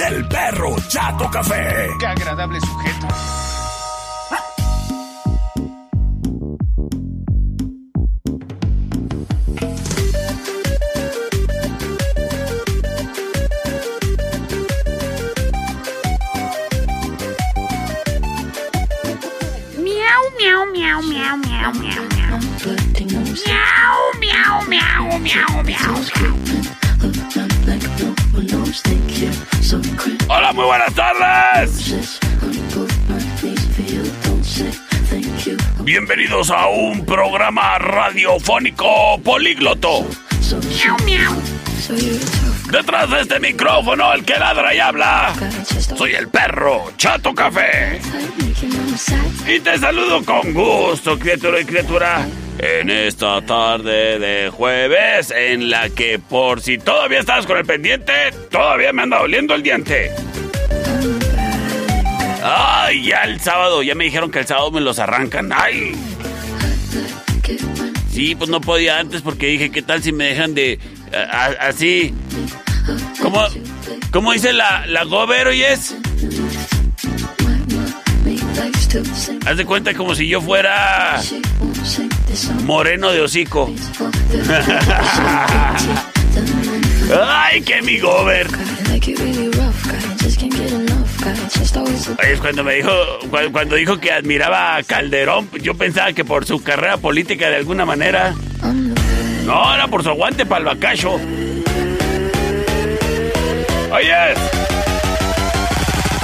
del perro Chato Café. Qué agradable sujeto. Miau, miau, miau, miau, miau, miau, miau. Miau, miau, miau, miau, miau. Hola, muy buenas tardes. Bienvenidos a un programa radiofónico polígloto. Detrás de este micrófono, el que ladra y habla, soy el perro Chato Café. Y te saludo con gusto, criatura y criatura, en esta tarde de jueves, en la que por si todavía estás con el pendiente, todavía me anda doliendo el diente. Ay, ya el sábado, ya me dijeron que el sábado me los arrancan. Ay. Sí, pues no podía antes porque dije, ¿qué tal si me dejan de... así? ¿Cómo, cómo dice la, la gober, oyes? Haz de cuenta como si yo fuera moreno de hocico. Ay, que mi gober. Oye, cuando me dijo, cu- cuando dijo que admiraba a Calderón, yo pensaba que por su carrera política de alguna manera. No, era por su aguante para el bacacho. Oye,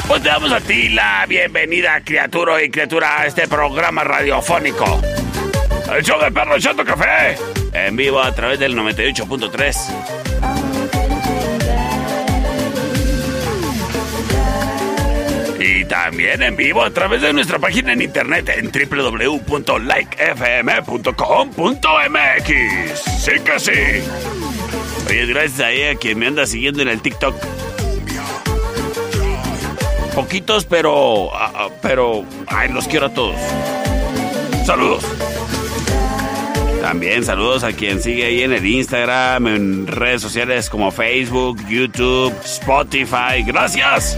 pues te damos a ti la bienvenida, criatura y criatura, a este programa radiofónico. El show del perro Chato Café. En vivo a través del 98.3. Y también en vivo a través de nuestra página en internet en www.likefm.com.mx. Sí que sí. Oye, gracias a ella quien me anda siguiendo en el TikTok. Poquitos, pero. ah, ah, pero. Ay, los quiero a todos. Saludos. También saludos a quien sigue ahí en el Instagram, en redes sociales como Facebook, YouTube, Spotify. Gracias.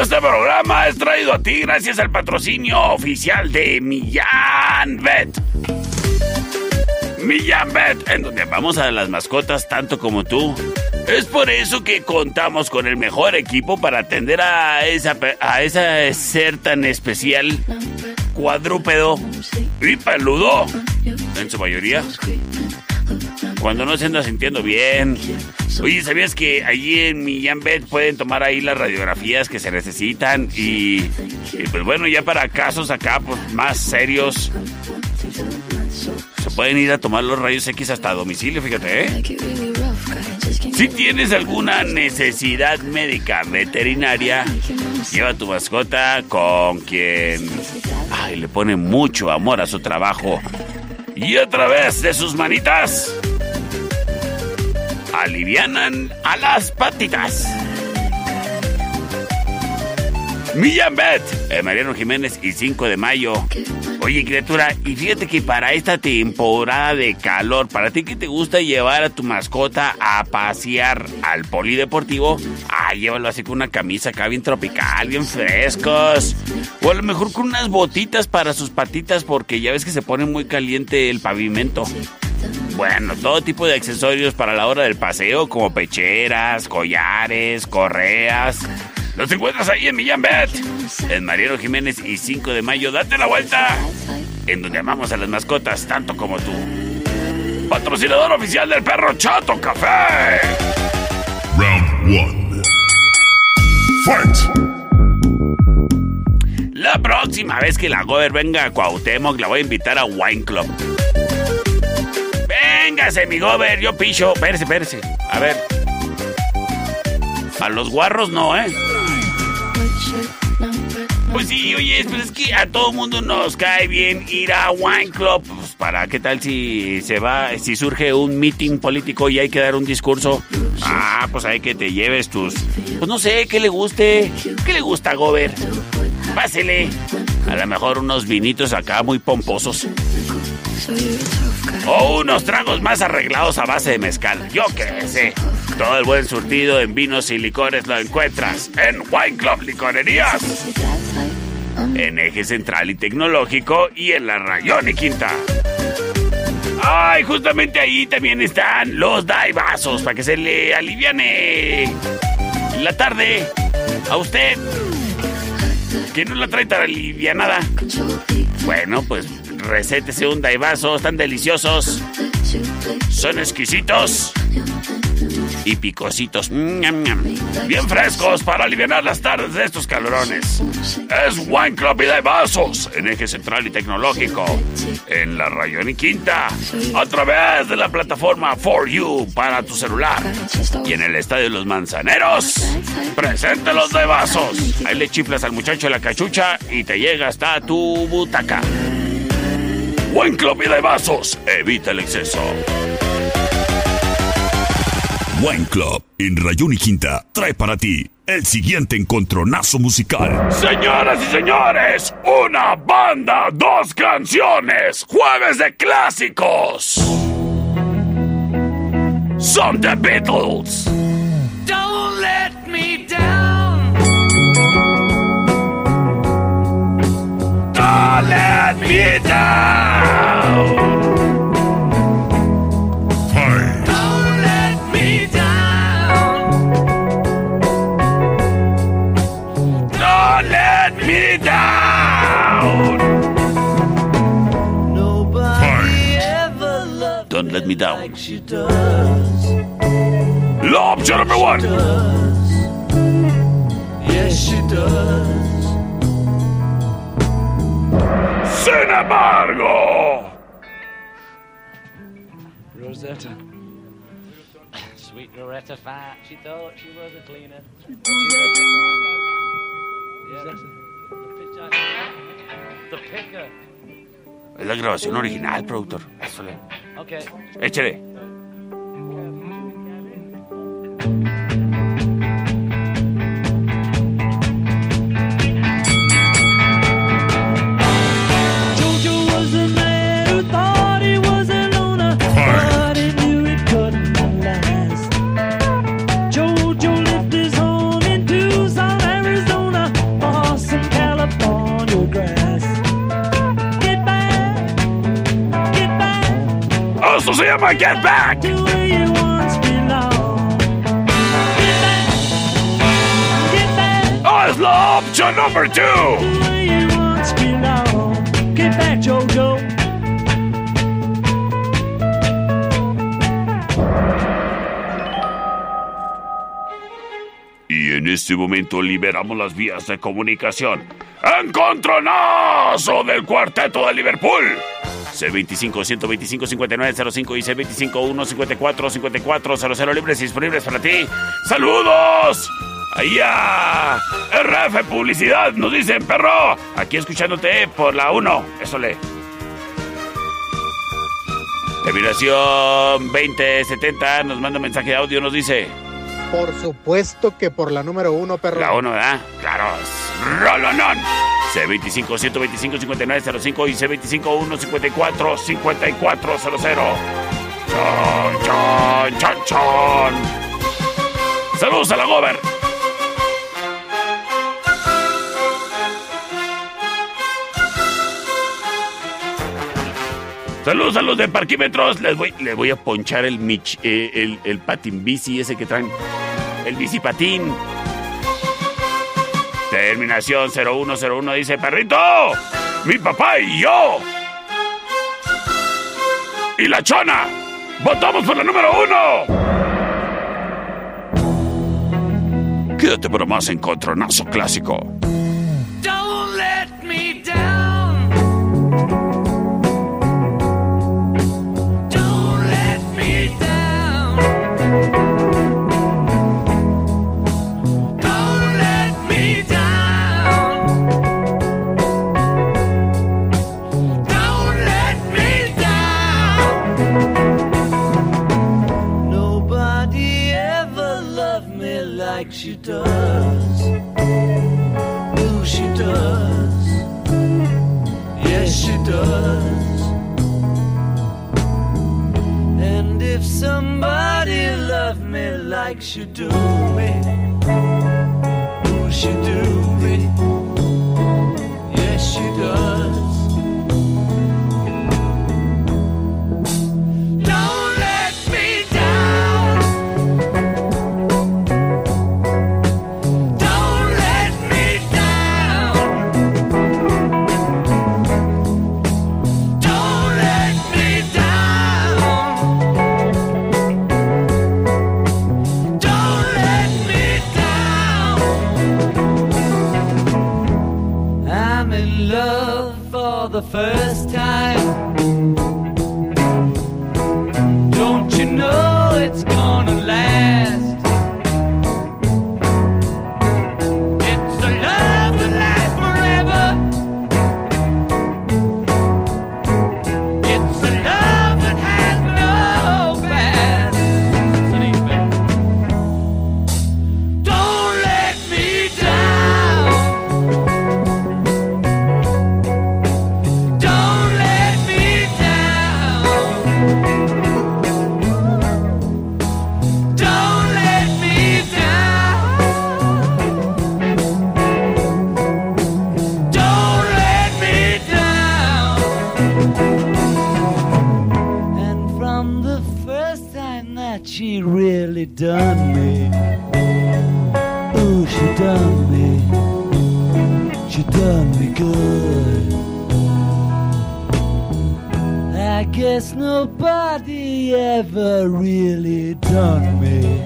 Este programa es traído a ti gracias al patrocinio oficial de Millán Vet. Millán Vet, en donde amamos a las mascotas tanto como tú. Es por eso que contamos con el mejor equipo para atender a esa a ese ser tan especial, cuadrúpedo y peludo, en su mayoría. Cuando no se anda sintiendo bien. Oye, ¿sabías que allí en Vet pueden tomar ahí las radiografías que se necesitan? Y, y, pues bueno, ya para casos acá pues más serios, se pueden ir a tomar los rayos X hasta domicilio, fíjate, ¿eh? Si tienes alguna necesidad médica veterinaria, lleva tu mascota con quien ay, le pone mucho amor a su trabajo. Y a través de sus manitas, alivianan a las patitas. Millán Bet, Mariano Jiménez y 5 de mayo. Oye, criatura, y fíjate que para esta temporada de calor, para ti que te gusta llevar a tu mascota a pasear al polideportivo, ah, llévalo así con una camisa acá bien tropical, bien frescos. O a lo mejor con unas botitas para sus patitas, porque ya ves que se pone muy caliente el pavimento. Bueno, todo tipo de accesorios para la hora del paseo, como pecheras, collares, correas. Los encuentras ahí en Millán Bet, en Mariano Jiménez y 5 de mayo. Date la vuelta, en donde amamos a las mascotas tanto como tú. Patrocinador oficial del perro Chato Café. Round 1. Fight. La próxima vez que la Gober venga a Cuauhtémoc, la voy a invitar a Wine Club. Véngase, mi Gober, yo picho. Pérese, pérese. A ver. A los guarros no, ¿eh? Pues sí, oye, pues es que a todo mundo nos cae bien ir a Wine Club. Pues para qué tal si se va, si surge un meeting político y hay que dar un discurso. Ah, pues hay que te lleves tus. Pues no sé, ¿qué le guste? ¿Qué le gusta, Gober? Pásele. A lo mejor unos vinitos acá muy pomposos. O unos tragos más arreglados a base de mezcal. Yo qué sé. Todo el buen surtido en vinos y licores lo encuentras en Wine Club Licorerías. En Eje Central y Tecnológico y en la Rayón y Quinta. Ay, justamente ahí también están los daibazos para que se le aliviane la tarde a usted. Que no la trae tan alivianada. Bueno, pues recétese un daivazo, están deliciosos. Son exquisitos y picositos. Bien frescos para aliviar las tardes de estos calorones. Es Wine Club y de vasos en eje central y tecnológico. En la Rayón y Quinta. A través de la plataforma For You para tu celular. Y en el Estadio de los Manzaneros. Presente los de vasos. Ahí le chiflas al muchacho la cachucha y te llega hasta tu butaca. Wine Club y de vasos. Evita el exceso. Wine Club en Rayón y Quinta trae para ti el siguiente encontronazo musical. Señoras y señores, una banda, dos canciones, jueves de clásicos. Son The Beatles. Don't let me down. Don't let me down. Fight. Don't let me down. Don't let me down. Nobody ever loved Don't let me down. like she does. La opción number one. Does. Yes, she does. Sin embargo. Rosetta. Sweet Loretta Fat. She thought she was a cleaner. Es la grabación original, productor. Échale. Okay. Échale. Get back. Oh, opción number two. Get back, Jojo. Y en este momento liberamos las vías de comunicación. ¡Encontronazo del cuarteto de Liverpool! C25-125-5905 y C25-154-5400 libres y disponibles para ti. ¡Saludos! Ahí a RF Publicidad nos dicen, perro, aquí escuchándote por la 1. Eso le. Terminación 2070 nos manda un mensaje de audio, nos dice. Por supuesto que por la número uno, perro. La 1, ¿verdad? Claro. Rolonón. C25 125 5905 y C25 154 5400. Chon, chon, chon, chon. Saludos a la Gober. Saludos a los de parquímetros. Les voy, les voy a ponchar el, mich, eh, el, patín bici ese que traen. El bici patín. Terminación 0101 dice, perrito, mi papá y yo. Y la chona, votamos por la número uno. Quédate para más encontronazo clásico. Like she do me, oh, she do me. Yes, she does. I'm in love for the first time. Don't you know it's guess nobody ever really done me.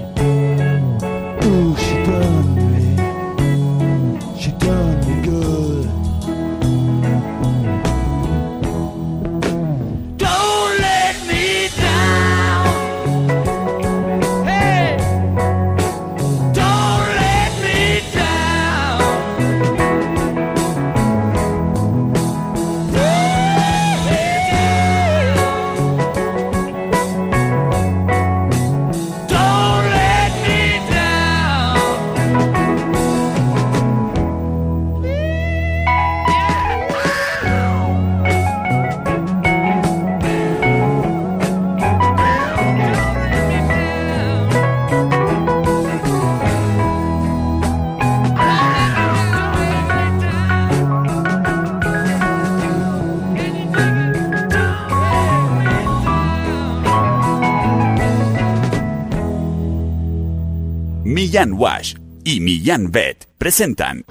Millán Wash y Millán Vet presentan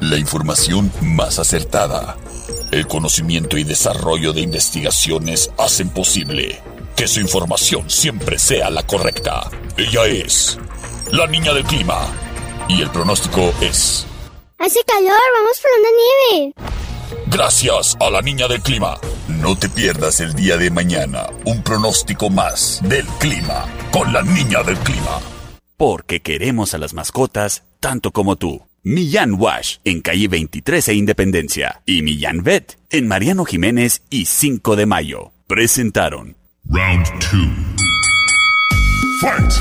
La información más acertada. El conocimiento y desarrollo de investigaciones hacen posible que su información siempre sea la correcta. Ella es la niña del clima. Y el pronóstico es... Hace calor, vamos por una nieve. Gracias a la niña del clima. No te pierdas el día de mañana un pronóstico más del clima con la niña del clima. Porque queremos a las mascotas tanto como tú. Millán Wash en calle 23 e Independencia y Millán Vet en Mariano Jiménez y 5 de mayo. Presentaron. Round 2. Fight!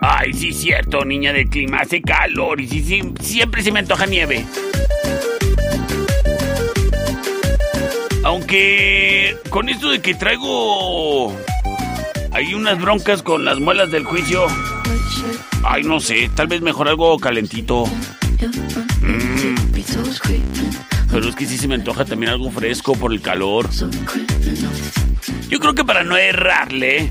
Ay, sí, cierto, niña del clima, hace calor y sí, sí, siempre se me antoja nieve. Aunque con esto de que traigo hay unas broncas con las muelas del juicio. Ay, no sé, tal vez mejor algo calentito. Mm. Pero es que sí se me antoja también algo fresco por el calor. Yo creo que para no errarle,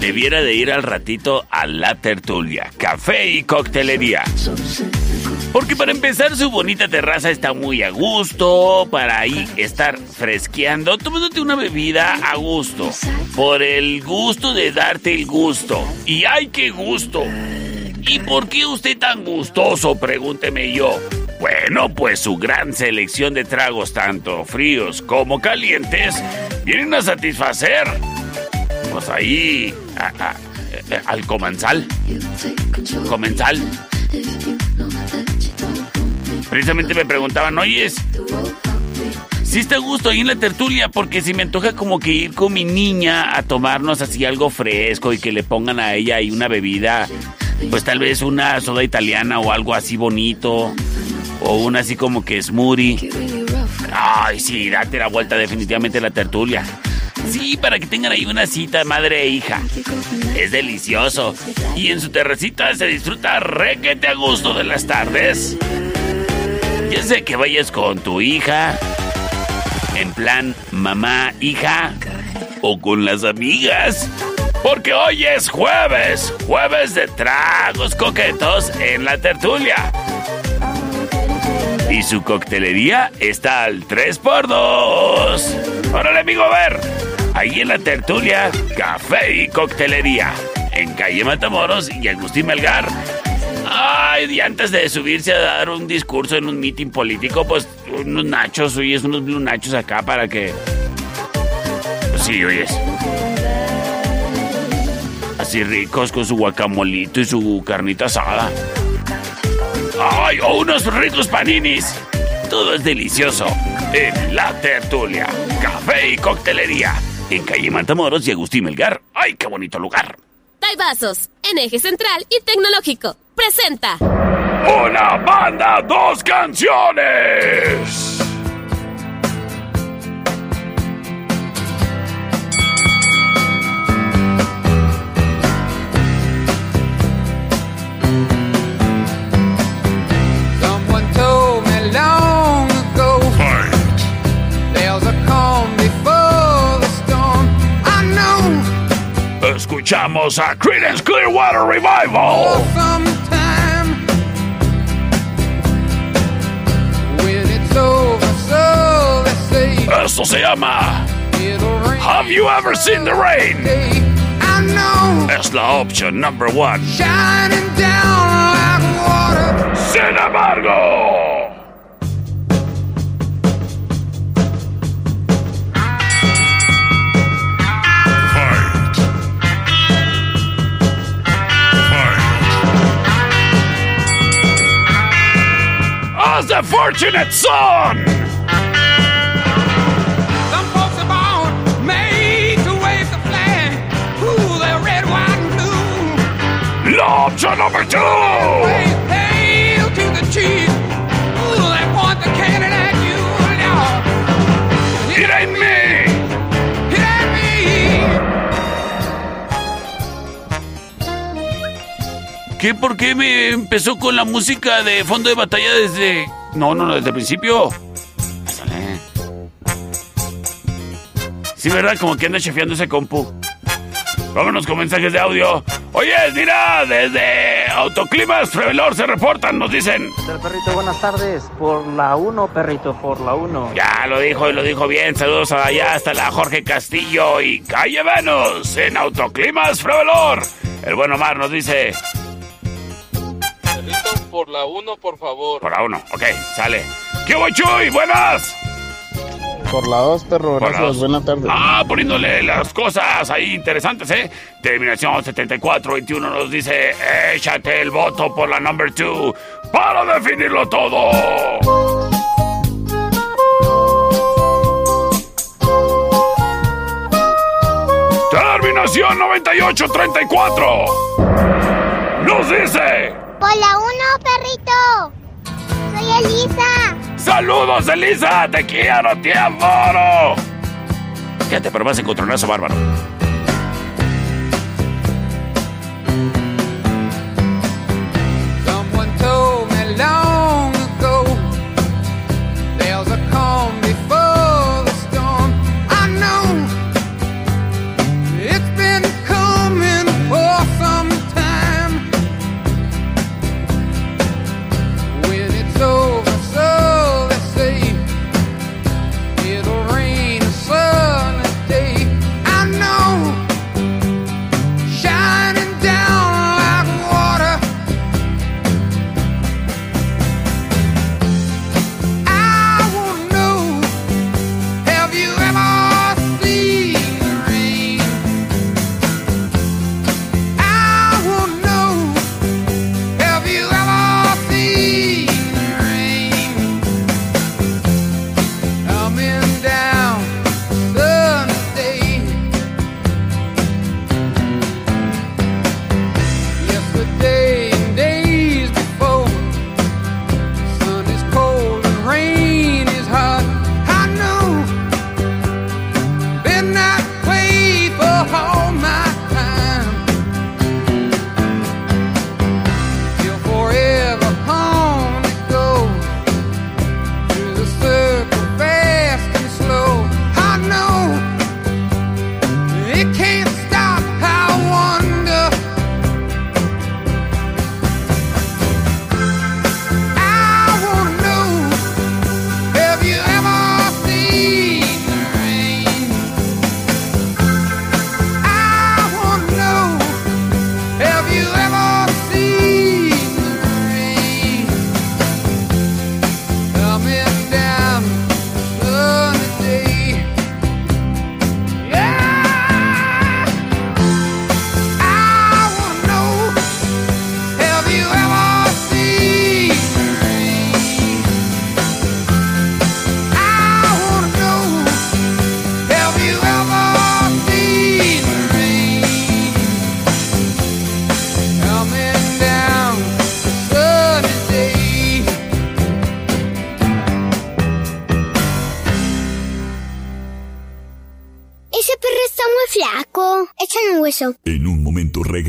debiera de ir al ratito a la tertulia, café y coctelería. Porque para empezar su bonita terraza está muy a gusto, para ahí estar fresqueando, tomándote una bebida a gusto, por el gusto de darte el gusto. Y ay, qué gusto. ¿Y por qué usted tan gustoso? Pregúnteme yo. Bueno, pues su gran selección de tragos, tanto fríos como calientes, vienen a satisfacer. Pues ahí, eh, al comensal. Comensal. Precisamente me preguntaban, oyes, si está a gusto ahí en la tertulia, porque si me antoja como que ir con mi niña a tomarnos así algo fresco y que le pongan a ella ahí una bebida, pues tal vez una soda italiana o algo así bonito, o una así como que smoothie. Ay, sí, date la vuelta definitivamente a la tertulia. Sí, para que tengan ahí una cita madre e hija. Es delicioso. Y en su terracita se disfruta requete a gusto de las tardes. Sé que vayas con tu hija, en plan mamá, hija, o con las amigas. Porque hoy es jueves, jueves de tragos coquetos en la tertulia. Y su coctelería está al 3x2. Órale, amigo, a ver. Ahí en la tertulia, café y coctelería. En calle Matamoros y Agustín Melgar. Ay, y antes de subirse a dar un discurso en un meeting político, pues unos nachos, oyes, unos blue nachos acá para que. Pues sí, oyes. Así ricos con su guacamolito y su carnita asada. ¡Ay! O unos ricos paninis. Todo es delicioso. En La Tertulia. Café y coctelería. En calle Matamoros y Agustín Melgar. ¡Ay, qué bonito lugar! Vasos, en eje central y tecnológico. Presenta. Una banda, dos canciones. Escuchamos a Creedence Clearwater Revival. some time when it's over, so they say Esto se llama it'll rain. Have You Ever Seen the Rain? I know Es la opción number one. shining down like water. Sin embargo. As the fortunate son. Some folks are born made to wave the flag. Ooh, they're red, white, and blue. Opción number two. Hail to the chief. ¿Qué? ¿Por qué me empezó con la música de fondo de batalla desde... No, no, no, desde el principio? Pásale. Sí, ¿verdad? Como que anda chefeando ese compu. Vámonos con mensajes de audio. Oye, mira, desde Autoclimas Frevelor se reportan, nos dicen. Del perrito, buenas tardes. Por la 1, perrito, por la 1. Ya lo dijo y lo dijo bien. Saludos allá hasta la Jorge Castillo y Calle Venus en Autoclimas Frevelor. El buen Omar nos dice. Por la 1, por favor. Por la uno, ok, sale. ¿Qué hubo, Chuy? Buenas. Por la 2, perro. Por Gracias. Buenas tardes. Ah, poniéndole las cosas ahí interesantes, ¿eh? Terminación 7421 nos dice, échate el voto por la number 2 para definirlo todo. Terminación 9834 nos dice, Por la uno, perrito. Soy Elisa. saludos Elisa, te quiero, te adoro. Fíjate, pero vas a encontrar eso bárbaro.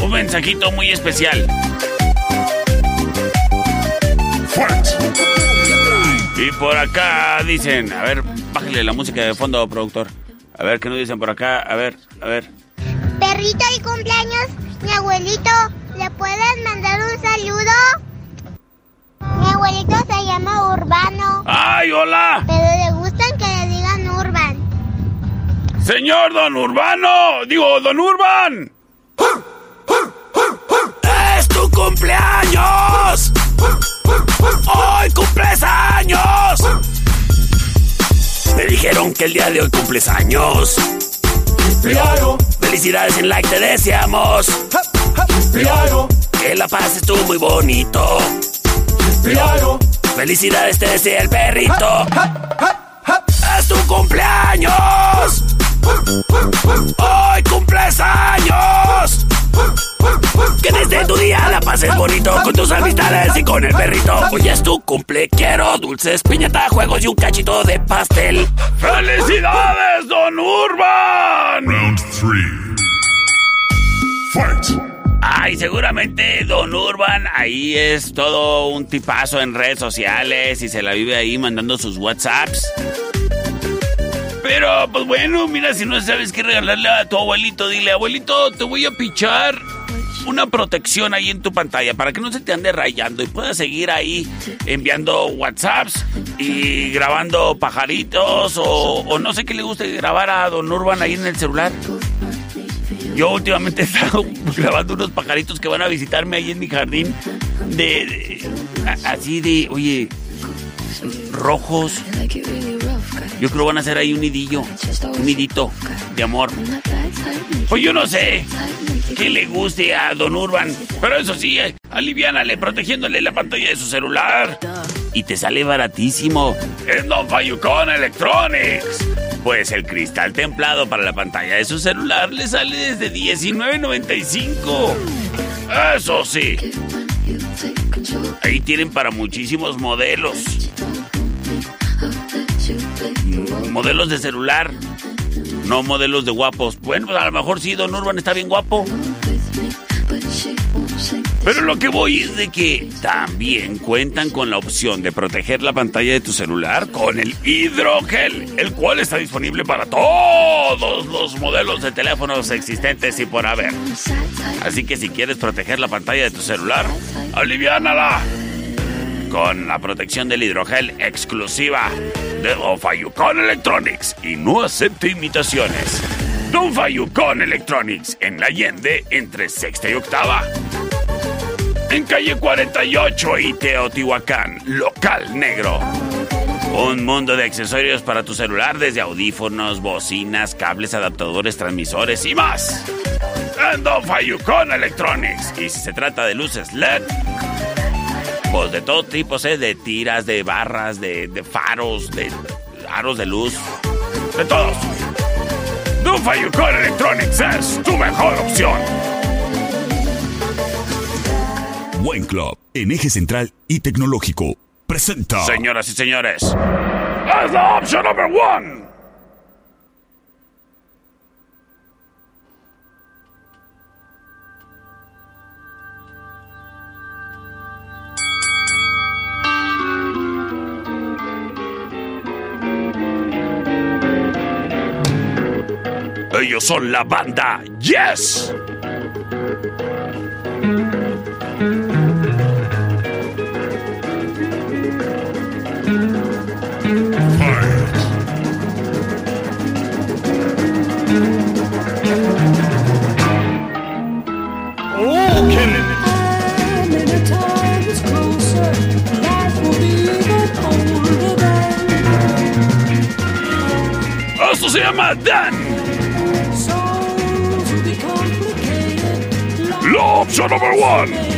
un mensajito muy especial. Y por acá dicen, a ver, bájale la música de fondo, productor. A ver qué nos dicen por acá, a ver, a ver. Perrito y cumpleaños, mi abuelito, ¿le puedes mandar un saludo? Mi abuelito se llama Urbano. ¡Ay, hola! Pero le gustan que le digan Urban. Señor Don Urbano, digo, Don Urban. ¡Es tu cumpleaños! ¡Hoy cumples años! Me dijeron que el día de hoy cumples años. Felicidades en like te deseamos. Que la pases tú muy bonito. Felicidades te desea el perrito. ¡Es tu cumpleaños! ¡Hoy cumples años! Que desde tu día la pases bonito con tus amistades y con el perrito. Hoy es tu cumple, quiero dulces, piñata, juegos y un cachito de pastel. ¡Felicidades, Don Urban! Round 3. Fight. Ay, seguramente Don Urban ahí es todo un tipazo en redes sociales y se la vive ahí mandando sus WhatsApps. Pero, pues bueno, mira, si no sabes qué regalarle a tu abuelito, dile, abuelito, te voy a pichar una protección ahí en tu pantalla para que no se te ande rayando y puedas seguir ahí enviando WhatsApps y grabando pajaritos o, no sé qué le guste grabar a Don Urban ahí en el celular. Yo últimamente he estado grabando unos pajaritos que van a visitarme ahí en mi jardín de, así de, oye, rojos. Yo creo van a hacer ahí un nidillo, un nidito de amor. Pues yo no sé qué le guste a Don Urban, pero eso sí, eh, aliviánale protegiéndole la pantalla de su celular. Y te sale baratísimo. Es Don Fayucon Electronics. Pues el cristal templado para la pantalla de su celular le sale desde $19.95. Eso sí. Ahí tienen para muchísimos modelos. Modelos de celular. No modelos de guapos. Bueno, pues a lo mejor sí, Don Urban está bien guapo. Pero lo que voy es de que también cuentan con la opción de proteger la pantalla de tu celular con el hidrogel, el cual está disponible para todos los modelos de teléfonos existentes y por haber. Así que si quieres proteger la pantalla de tu celular, aliviánala con la protección del hidrogel exclusiva de Don Fayucon Electronics y no acepte imitaciones. Don Fayucon Electronics en la Allende entre sexta y octava. En calle 48 y Teotihuacán, local negro. Un mundo de accesorios para tu celular desde audífonos, bocinas, cables, adaptadores, transmisores y más. En Don Fayucon Electronics. Y si se trata de luces LED, pues de todo tipo, ¿eh? De tiras, de barras, de, de faros, de aros de luz. De todos. Don Fayucon Electronics es tu mejor opción. Wine Club, en eje central y tecnológico, presenta. Señoras y señores, es la opción number one. Ellos son la banda Yes. Esto se llama Dan. Jobs are number one.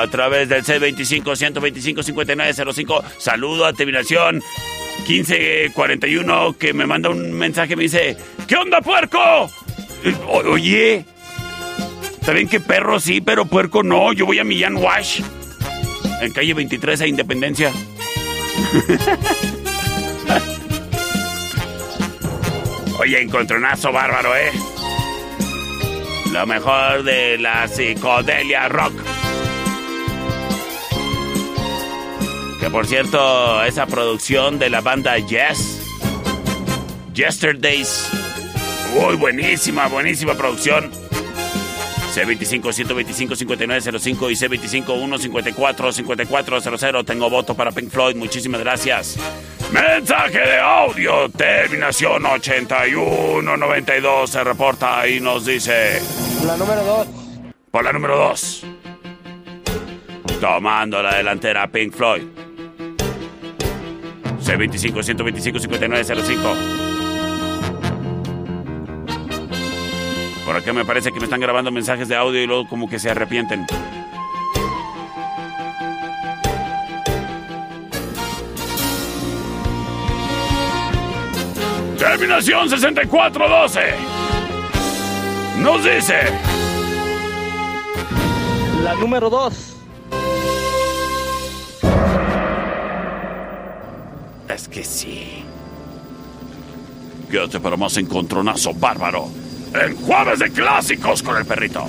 A través del C25-125-5905. Saludo a terminación 1541 que me manda un mensaje. Me dice: ¿Qué onda, puerco? O- oye, ¿saben que perro sí, pero puerco no? Yo voy a Millán Wash. En calle 23 a Independencia. Oye, encontronazo bárbaro, ¿eh? Lo mejor de la psicodelia rock. Que por cierto, esa producción de la banda Yes, Yesterdays, muy buenísima, buenísima producción. C25-125-5905 y C25-154-5400. Tengo voto para Pink Floyd. Muchísimas gracias. Mensaje de audio. Terminación 8192 se reporta y nos dice... La número 2. Por la número 2. Tomando la delantera Pink Floyd. C25-125-5905. Por acá me parece que me están grabando mensajes de audio y luego como que se arrepienten. Terminación 6412. Nos dice... La número 2. Sí. Quédate para más encontronazo bárbaro. En jueves de clásicos con el perrito.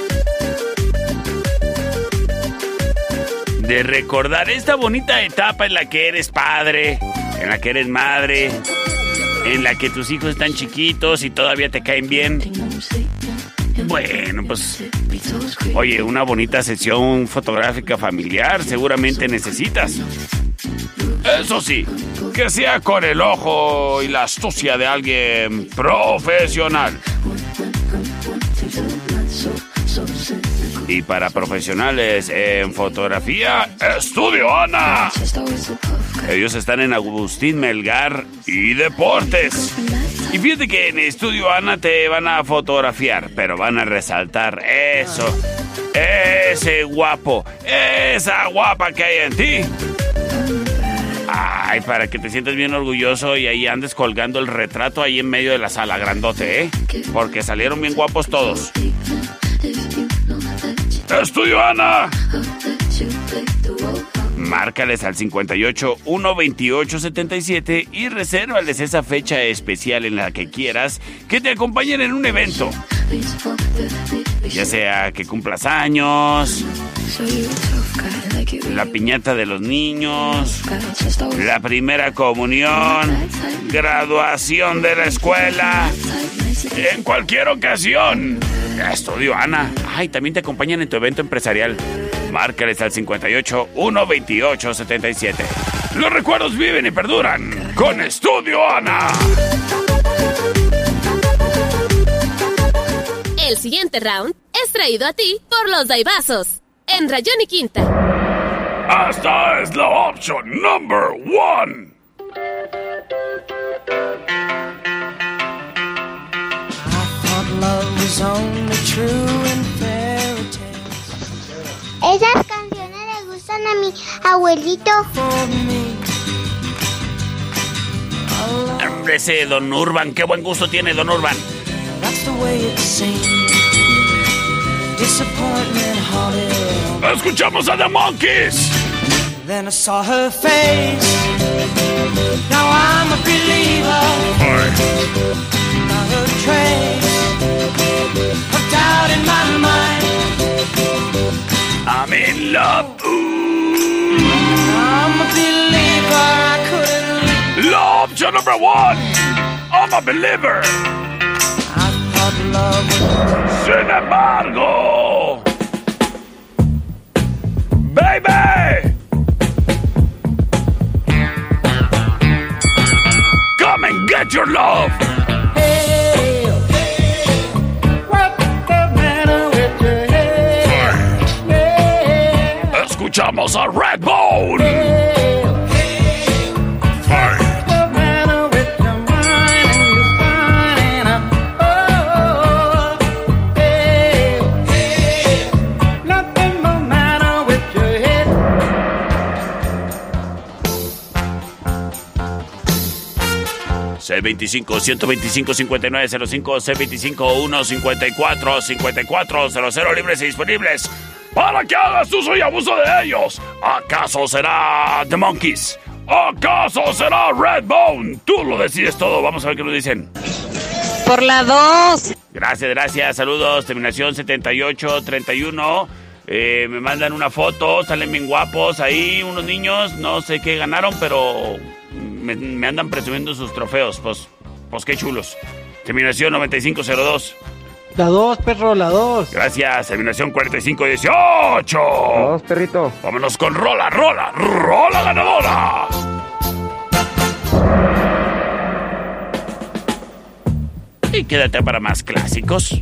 de recordar esta bonita etapa en la que eres padre, en la que eres madre, en la que tus hijos están chiquitos y todavía te caen bien. Bueno, pues, oye, una bonita sesión fotográfica familiar seguramente necesitas. Eso sí, que sea con el ojo y la astucia de alguien profesional. Y para profesionales en fotografía, Estudio Ana. Ellos están en Agustín Melgar y Deportes. Y fíjate que en Estudio Ana te van a fotografiar, pero van a resaltar eso, ese guapo, esa guapa que hay en ti. Ay, para que te sientas bien orgulloso y ahí andes colgando el retrato ahí en medio de la sala, grandote, ¿eh? Porque salieron bien guapos todos. ¡Estudio Ana! Márcales al 58 128 77 y resérvales esa fecha especial en la que quieras que te acompañen en un evento. Ya sea que cumplas años, la piñata de los niños, la primera comunión, graduación de la escuela, en cualquier ocasión. Estudio Ana. Ay, también te acompañan en tu evento empresarial. Márcales al 58 128 77. Los recuerdos viven y perduran con Estudio Ana. El siguiente round es traído a ti por los Daibazos, en Rayón y Quinta. Esta es la opción number one. Thought love was only Esas canciones le gustan a mi abuelito. Hombre, ese Don Urban, qué buen gusto tiene Don Urban. That's the way it seemed. Disappointment haunted. Escuchamos a The Monkeys. Then I saw her face. Now I'm a believer. Not a trace doubt in my mind. I'm in love. Ooh. I'm a believer. I couldn't La opción number one. I'm a believer. I thought love was. Sin embargo. Baby. Come and get your love. Escuchamos a Redbone. C25 125 5905 C25 154 5400 libres y disponibles para que hagas uso y abuso de ellos. ¿Acaso será The Monkeys? ¿Acaso será Redbone? Tú lo decides todo. Vamos a ver qué nos dicen. Por la 2. Gracias, gracias. Saludos. Terminación 7831. Eh, me mandan una foto. Salen bien guapos ahí. Unos niños. No sé qué ganaron, pero me, me andan presumiendo sus trofeos. Pues, pues qué chulos. Terminación 9502. La 2, perro, la 2. Gracias. Terminación 4518. La 2, perrito. Vámonos con Rola, Rola, Rola ganadora. Y quédate para más clásicos.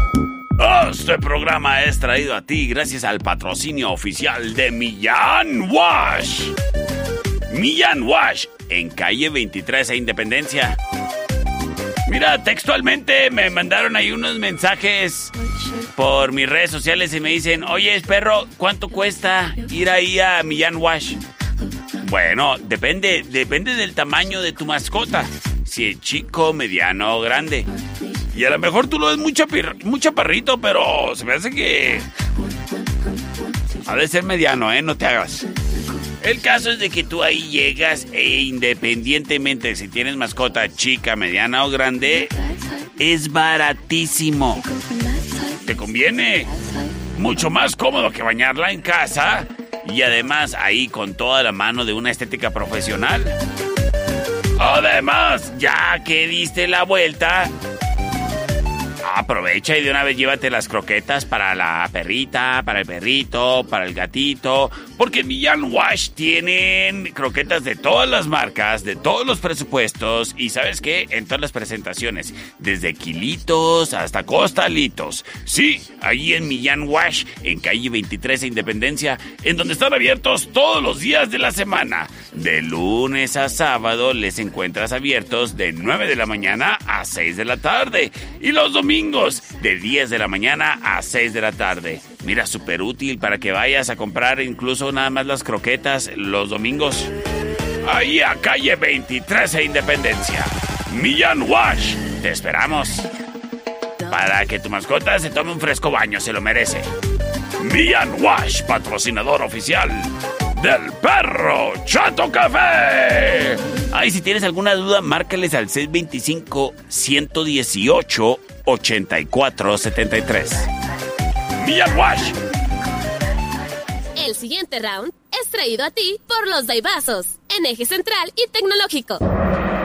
Este programa es traído a ti gracias al patrocinio oficial de Millán Wash. Millán Wash, en calle 23 e Independencia. Mira, textualmente me mandaron ahí unos mensajes por mis redes sociales y me dicen, oye, perro, ¿cuánto cuesta ir ahí a Millán Wash? Bueno, depende, depende del tamaño de tu mascota. Si es chico, mediano o grande. Y a lo mejor tú lo ves muy, chapir- muy chaparrito, pero se me hace que... Ha de ser mediano, ¿eh? No te hagas. El caso es de que tú ahí llegas e independientemente si tienes mascota chica, mediana o grande, es baratísimo. Te conviene. Mucho más cómodo que bañarla en casa y además ahí con toda la mano de una estética profesional. Además, ya que diste la vuelta, aprovecha y de una vez llévate las croquetas para la perrita, para el perrito, para el gatito. Porque en Millán Wash tienen croquetas de todas las marcas, de todos los presupuestos. Y sabes qué? En todas las presentaciones. Desde kilitos hasta costalitos. Sí, ahí en Millán Wash, en calle 23 e Independencia, en donde están abiertos todos los días de la semana. De lunes a sábado les encuentras abiertos de 9 de la mañana a 6 de la tarde. Y los domingos de 10 de la mañana a 6 de la tarde. Mira, súper útil para que vayas a comprar incluso nada más las croquetas los domingos. Ahí a calle 23 e Independencia. Millán Wash. Te esperamos. Para que tu mascota se tome un fresco baño, se lo merece. Millán Wash, patrocinador oficial del perro Chato Café. Ay, si tienes alguna duda, márcales al 625-118-8473. Millán Wash. El siguiente round es traído a ti por los Daibazos, en eje central y tecnológico.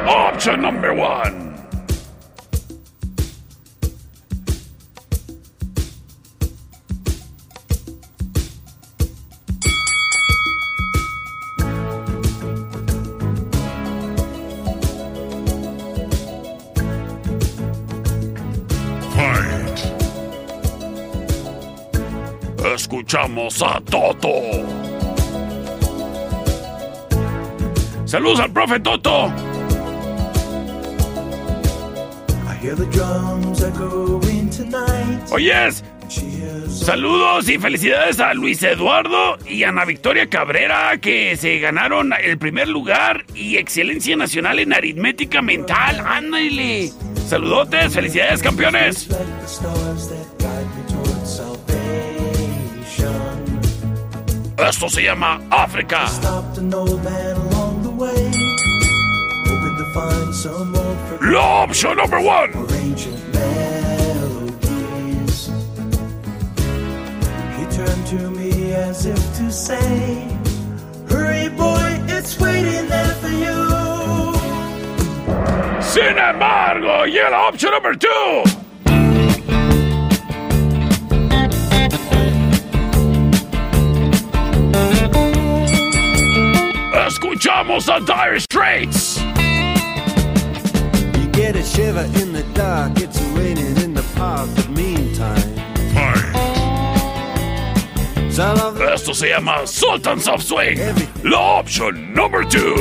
Option number one. Escuchamos a Toto. Saludos al profe Toto. Oyes, saludos y felicidades a Luis Eduardo y Ana Victoria Cabrera que se ganaron el primer lugar y excelencia nacional en aritmética mental. Ándale. Saludotes, felicidades campeones. Esto se llama África. La opción number one. He turned to me as if to say, Hurry, boy, it's waiting there for you. Sin embargo, llega la opción number two. Escuchamos a Dire Straits. You get a shiver in the dark, it's raining in the park, but meantime. Esto se llama Sultans of Swing. La opción number two.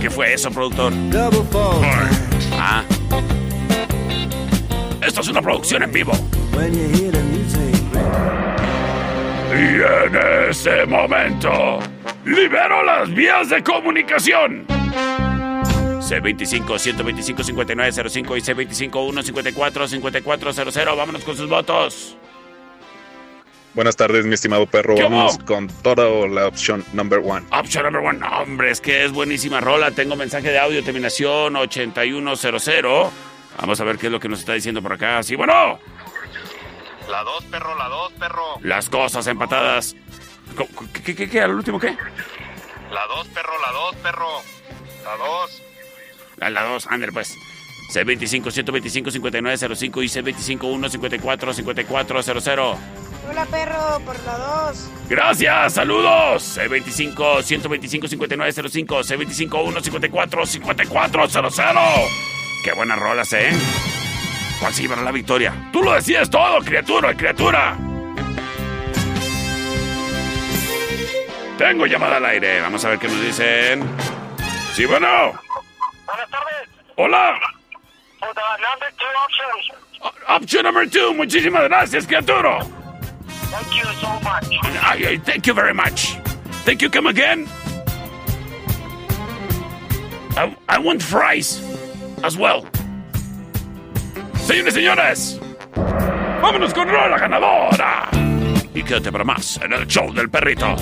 ¿Qué fue eso, productor? Ah. Esto es una producción en vivo. When you hear the music, Y en ese momento, libero las vías de comunicación. C25-125-5905 y C25-154-5400. Vámonos con sus votos. Buenas tardes, mi estimado perro. ¿Qué Vamos con toda la opción number one. Option number one. No, Hombre, es que es buenísima rola. Tengo mensaje de audio, terminación 8100. Vamos a ver qué es lo que nos está diciendo por acá. Sí, bueno. La dos, perro, la dos, perro. Las cosas empatadas. Co- ¿Qué, qué, qué? ¿Al último qué? La dos, perro, la dos, perro. La dos. A la 2, Ander, pues. C25 125 5905 y C25 154 5400. Hola perro, por la 2. Gracias, saludos. C25 125 5905 C25 154 5400. Qué buenas rolas, ¿eh? ¿Cuál se llevará la victoria? Tú lo decides todo, criatura, criatura. Tengo llamada al aire. Vamos a ver qué nos dicen. Sí, bueno. Buenas tardes. Hola. For the number two options. Option number two. Muchísimas gracias, criatura. Thank you so much. Ay, ay, thank you very much. Thank you, come again. I, I want fries as well. Señores y señores, vámonos con la ganadora. Y quédate para más en el show del perrito.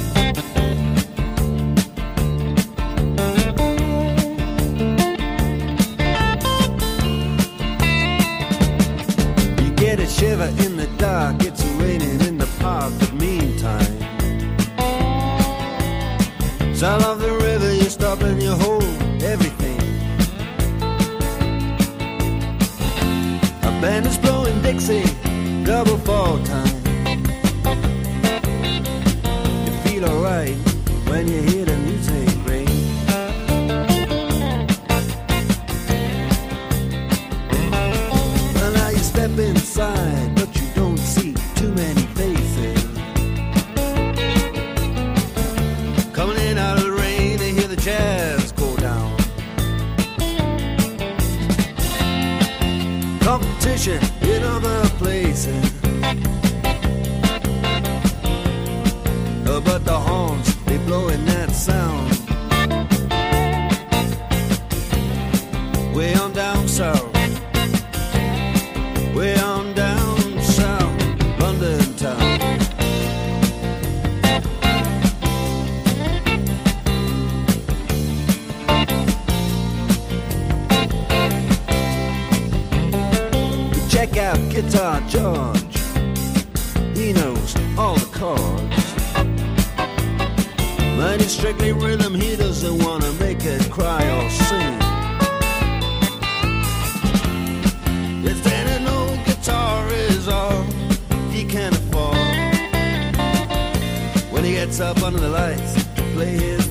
You get a shiver in the dark, it's raining in the park, but meantime. Sound of the double fall time. You feel alright when you hear the music ring. Well, now you step inside, but you don't see too many faces. Coming in out of the rain to hear the jazz go down. Competition blowing that sound. Way on down south. Under the lights. Play his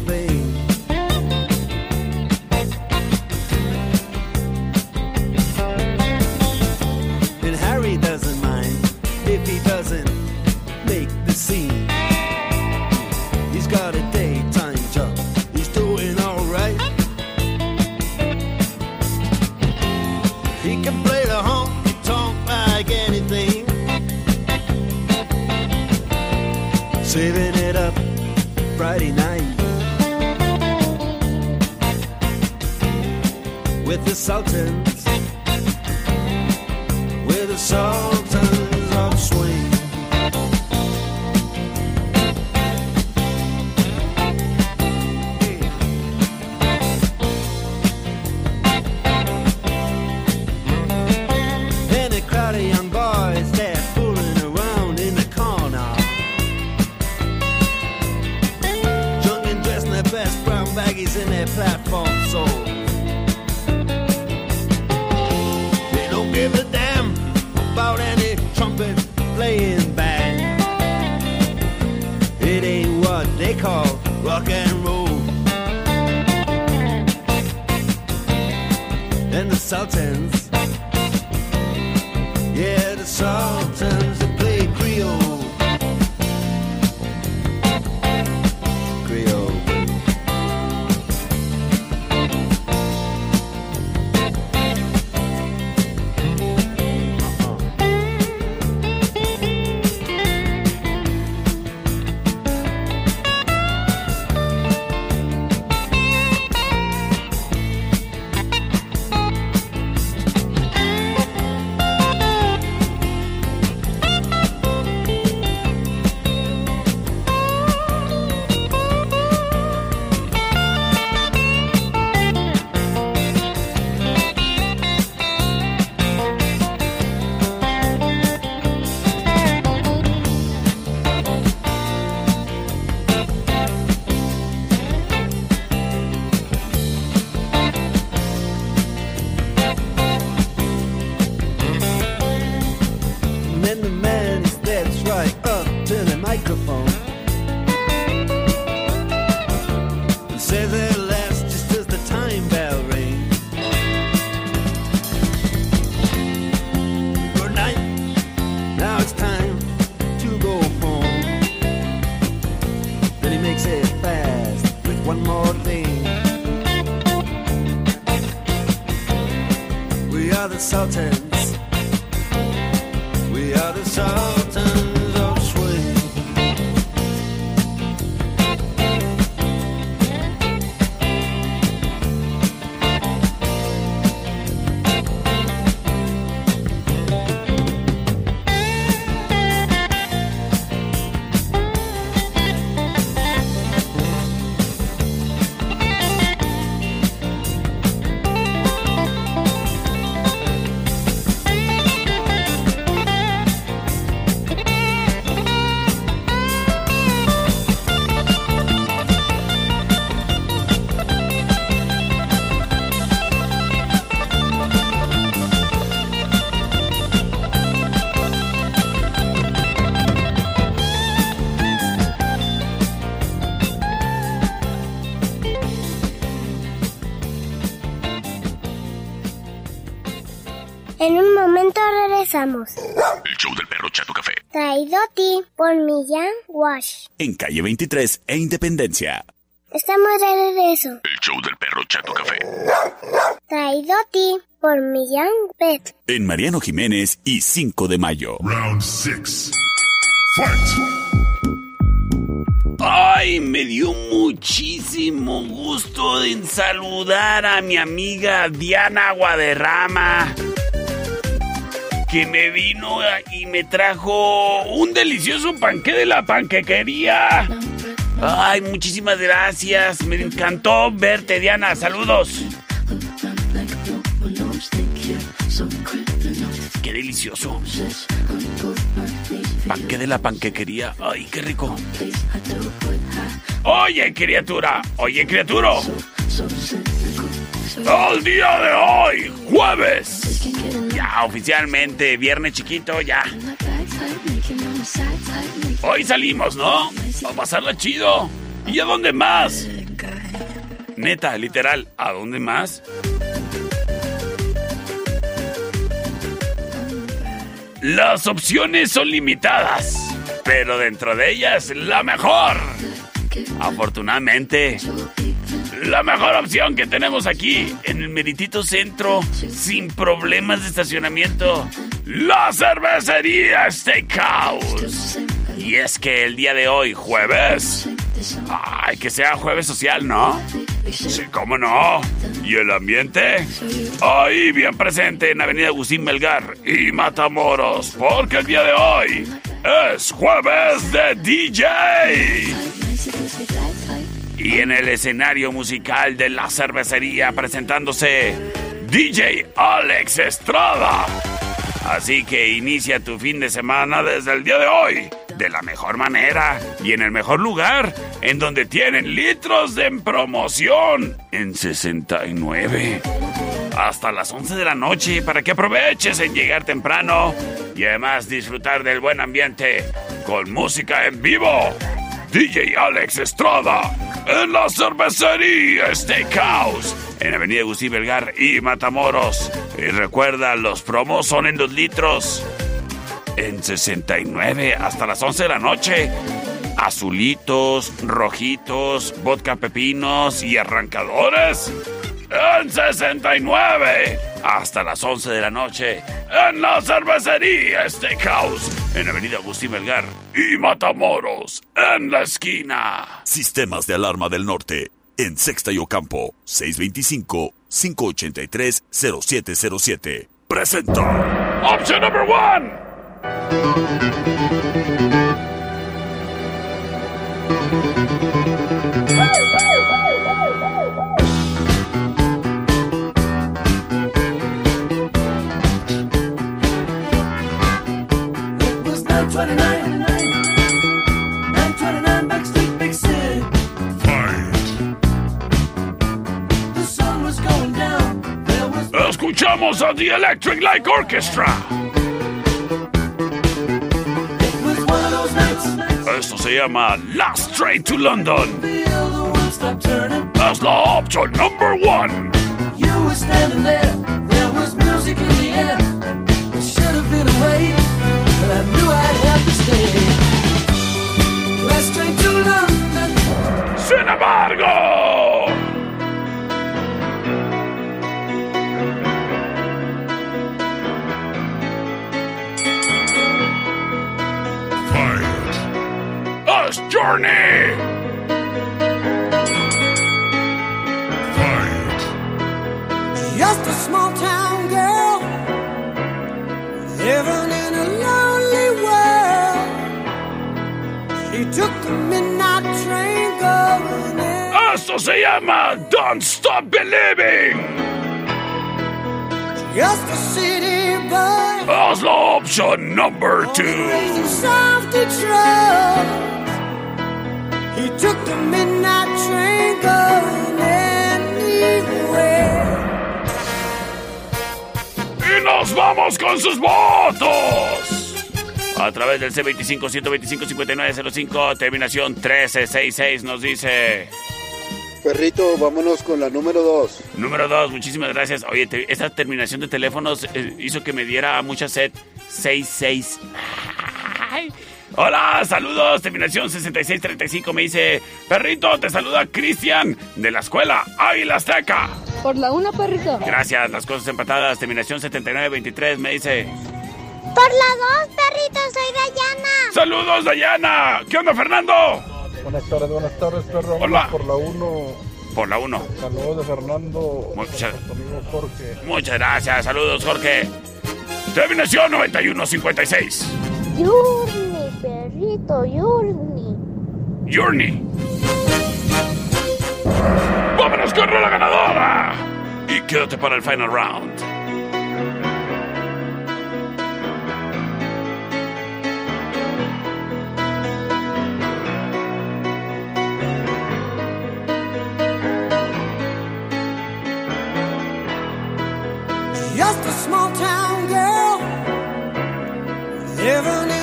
Sultan. Regresamos. El show del perro Chato Café. Traído a ti por Millán Wash. En calle 23 e Independencia. Estamos de regreso. El show del perro Chato Café. Traído a ti por Millán Pet. En Mariano Jiménez y 5 de mayo. Round 6. Ay, me dio muchísimo gusto en saludar a mi amiga Diana Guaderrama. Que me vino y me trajo un delicioso panque de la panquequería. Ay, muchísimas gracias. Me encantó verte, Diana. Saludos. Qué delicioso. Panque de la panquequería. Ay, qué rico. Oye, criatura. Oye, criatura. El día de hoy, jueves. Ya, oficialmente, viernes chiquito, ya. Hoy salimos, ¿no? A pasarla chido. ¿Y a dónde más? Neta, literal, ¿a dónde más? Las opciones son limitadas, pero dentro de ellas la mejor. Afortunadamente, la mejor opción que tenemos aquí en el meritito centro, sin problemas de estacionamiento, la cervecería Steakhouse. Y es que el día de hoy, jueves, ay, que sea jueves social, ¿no? Sí, cómo no. ¿Y el ambiente? Ahí bien presente en Avenida Agustín Melgar y Matamoros, porque el día de hoy es jueves de DJ. Y en el escenario musical de la cervecería presentándose DJ Alex Estrada. Así que inicia tu fin de semana desde el día de hoy de la mejor manera y en el mejor lugar, en donde tienen litros de promoción en 69. Hasta las 11 de la noche para que aproveches en llegar temprano y además disfrutar del buen ambiente con música en vivo. DJ Alex Estrada en la cervecería Steakhouse en Avenida Agustín Belgar y Matamoros. Y recuerda, los promos son en 2 litros en 69 hasta las 11 de la noche. Azulitos, rojitos, vodka pepinos y arrancadores. En 69 hasta las 11 de la noche. En la cervecería Steakhouse. En Avenida Agustín Melgar y Matamoros. En la esquina. Sistemas de alarma del norte. En Sexta y Ocampo. 625-583-0707. Presenta. Option number one. Escuchamos a The Electric Light Orchestra. it was one of se llama Last Train to London. The other one stopped turning. Es la opción number one. You were standing there. There was music in the air. It should have been away, but I knew I'd have to stay. Last train to London. Sin embargo, Journey. Fight. Just a small town girl living in a lonely world. She took the midnight train going in. Esto se llama Don't Stop Believing. Just a city boy. Es la opción number two. South Detroit. He took the midnight train going anywhere. Y nos vamos con sus votos. A través del C25-125-5905, terminación 1366, nos dice. Perrito, vámonos con la número 2. Número 2, muchísimas gracias. Oye, te- esta terminación de teléfonos eh, hizo que me diera mucha sed. 66. Ay. Hola, saludos. Terminación 6635 me dice, perrito, te saluda Cristian de la escuela Águila Azteca. Por la una, perrito. Gracias, las cosas empatadas. Terminación 7923 me dice, Por la dos, perrito, soy Dayana. saludos Dayana. ¿Qué onda, Fernando? Buenas tardes, buenas tardes, perro. Hola. Por la 1. Por la 1. Saludos de Fernando. Muchas, Jorge. muchas gracias, saludos Jorge. Terminación 9156. Yurni, perrito, Yurni. Journey. ¡Vámonos con la ganadora! Y quédate para el final round. Just a small town girl living in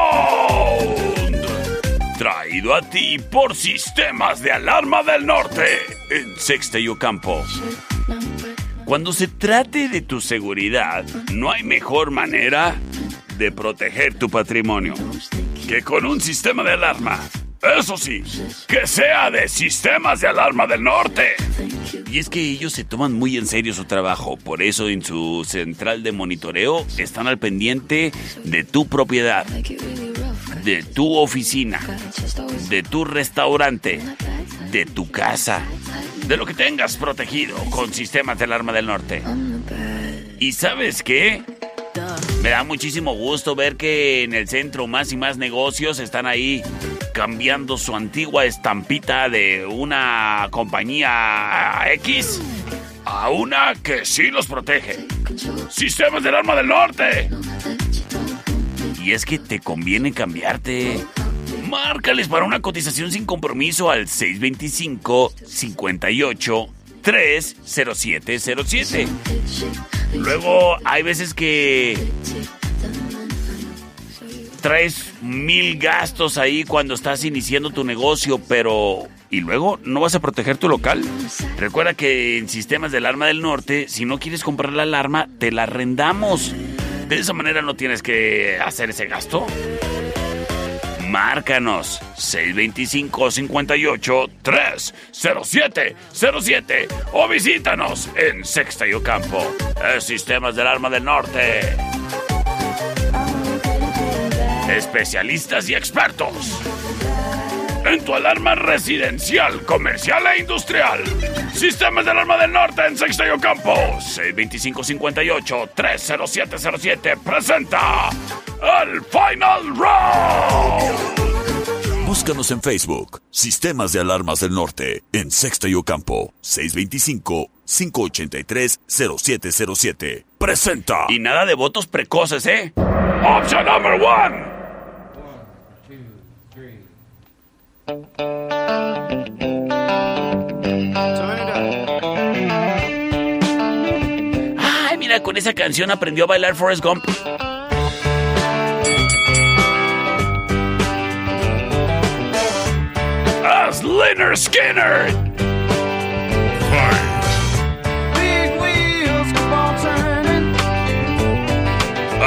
A ti por Sistemas de Alarma del Norte en Sexta y Ocampo. Cuando se trate de tu seguridad, no hay mejor manera de proteger tu patrimonio que con un sistema de alarma. Eso sí, que sea de Sistemas de Alarma del Norte. Y es que ellos se toman muy en serio su trabajo, por eso en su central de monitoreo están al pendiente de tu propiedad, de tu oficina, de tu restaurante, de tu casa, de lo que tengas protegido con Sistemas de Alarma del Norte. ¿Y sabes qué? Me da muchísimo gusto ver que en el centro más y más negocios están ahí cambiando su antigua estampita de una compañía X a una que sí los protege. Sistemas del Arma del Norte. Y es que te conviene cambiarte. Márcales para una cotización sin compromiso al 625 58 30707. Luego hay veces que traes mil gastos ahí cuando estás iniciando tu negocio, pero ¿y luego no vas a proteger tu local? Recuerda que en Sistemas del Alarma del Norte, si no quieres comprar la alarma, te la arrendamos. De esa manera no tienes que hacer ese gasto. Márcanos 625 58 307 07 o visítanos en Sexta y Ocampo. Es Sistemas del Arma del Norte. Especialistas y expertos. En tu alarma residencial, comercial e industrial. Sistemas del Arma del Norte en Sexta y Ocampo. 625 58 30707 presenta el Final Round. Búscanos en Facebook. Sistemas de Alarmas del Norte. En Sexta y Ocampo. 625-583-0707. Presenta. Y nada de votos precoces, ¿eh? Option number one. Ay, mira, con esa canción aprendió a bailar Forrest Gump. As Leonard Skinner. Big wheels.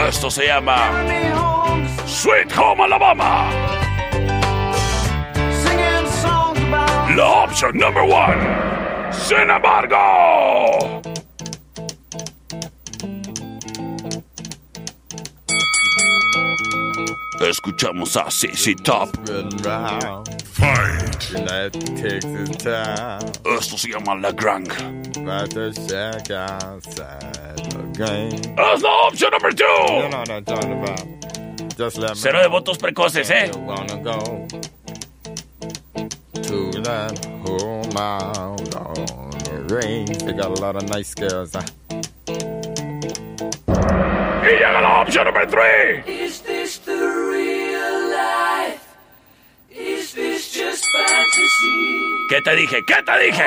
Esto se llama Sweet Home Alabama. La option number one. Sin embargo. Escuchamos a CC Top. Fight. Esto se llama La game. Es la. Just let me Cero de votos precoces, ¿eh? To that home out on the range. They got a lot of nice girls. Huh? Y llega la option number three. Is this the real life? Is this just fantasy? ¿Qué te dije? ¿Qué te dije?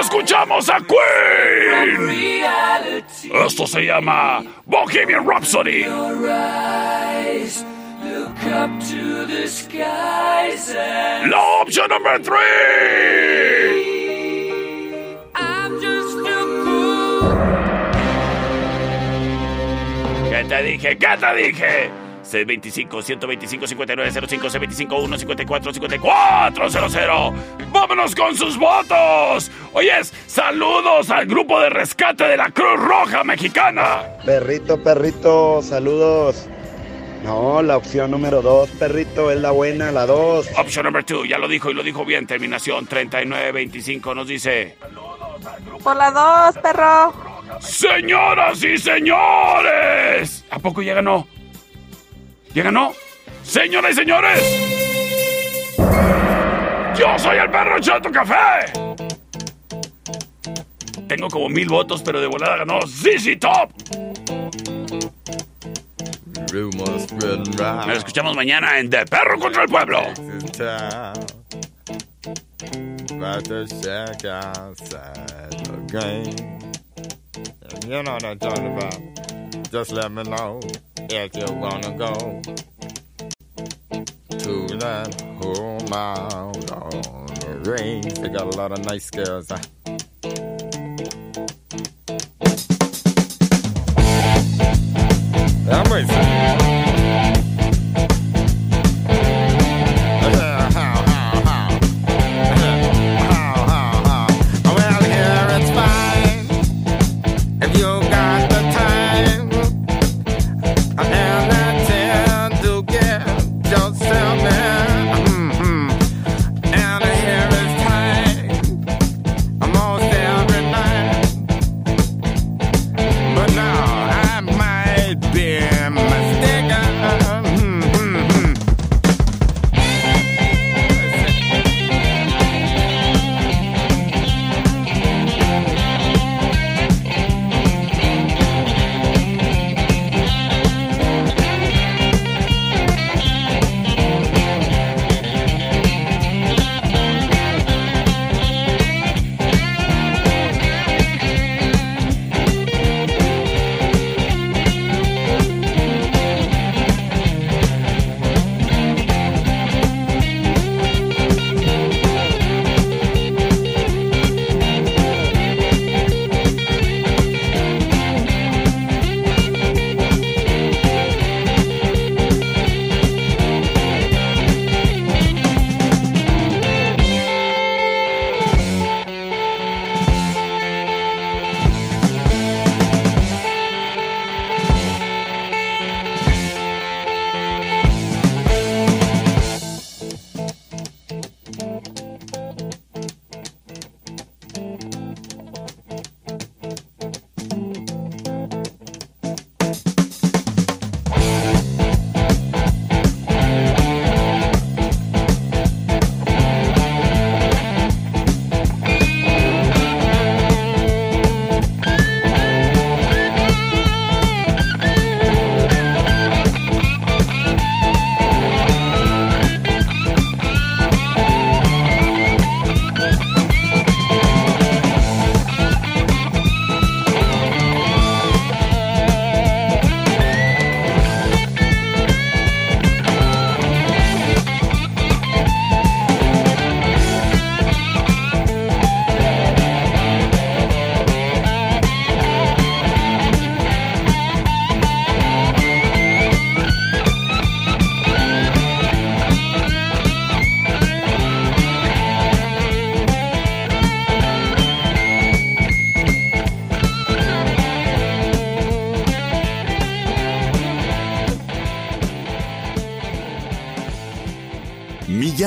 Escuchamos a Queen. Reality. Esto se llama Bohemian Rhapsody. Up to the skies and La option number three. I'm just a fool. ¿Qué te dije? ¿Qué te dije? C25 125 5905 C25 154 5400 ¡Vámonos con sus votos! Oyes, saludos al grupo de rescate de la Cruz Roja Mexicana. Perrito, perrito, saludos. No, la opción número dos, perrito, es la buena, la dos. Option number 2, ya lo dijo y lo dijo bien. Terminación 3925 nos dice. Por la dos, perro. Señoras y señores. ¿A poco ya ganó? ¿Quién ganó? Señoras y señores, yo soy el perro Chato Café. Tengo como mil votos, pero de volada ganó ZZ Top. Nos escuchamos mañana en De Perro contra el Pueblo. You know what I'm talking about. Just let me know if you wanna go to that home out on the range. They got a lot of nice girls. huh? I'm racing.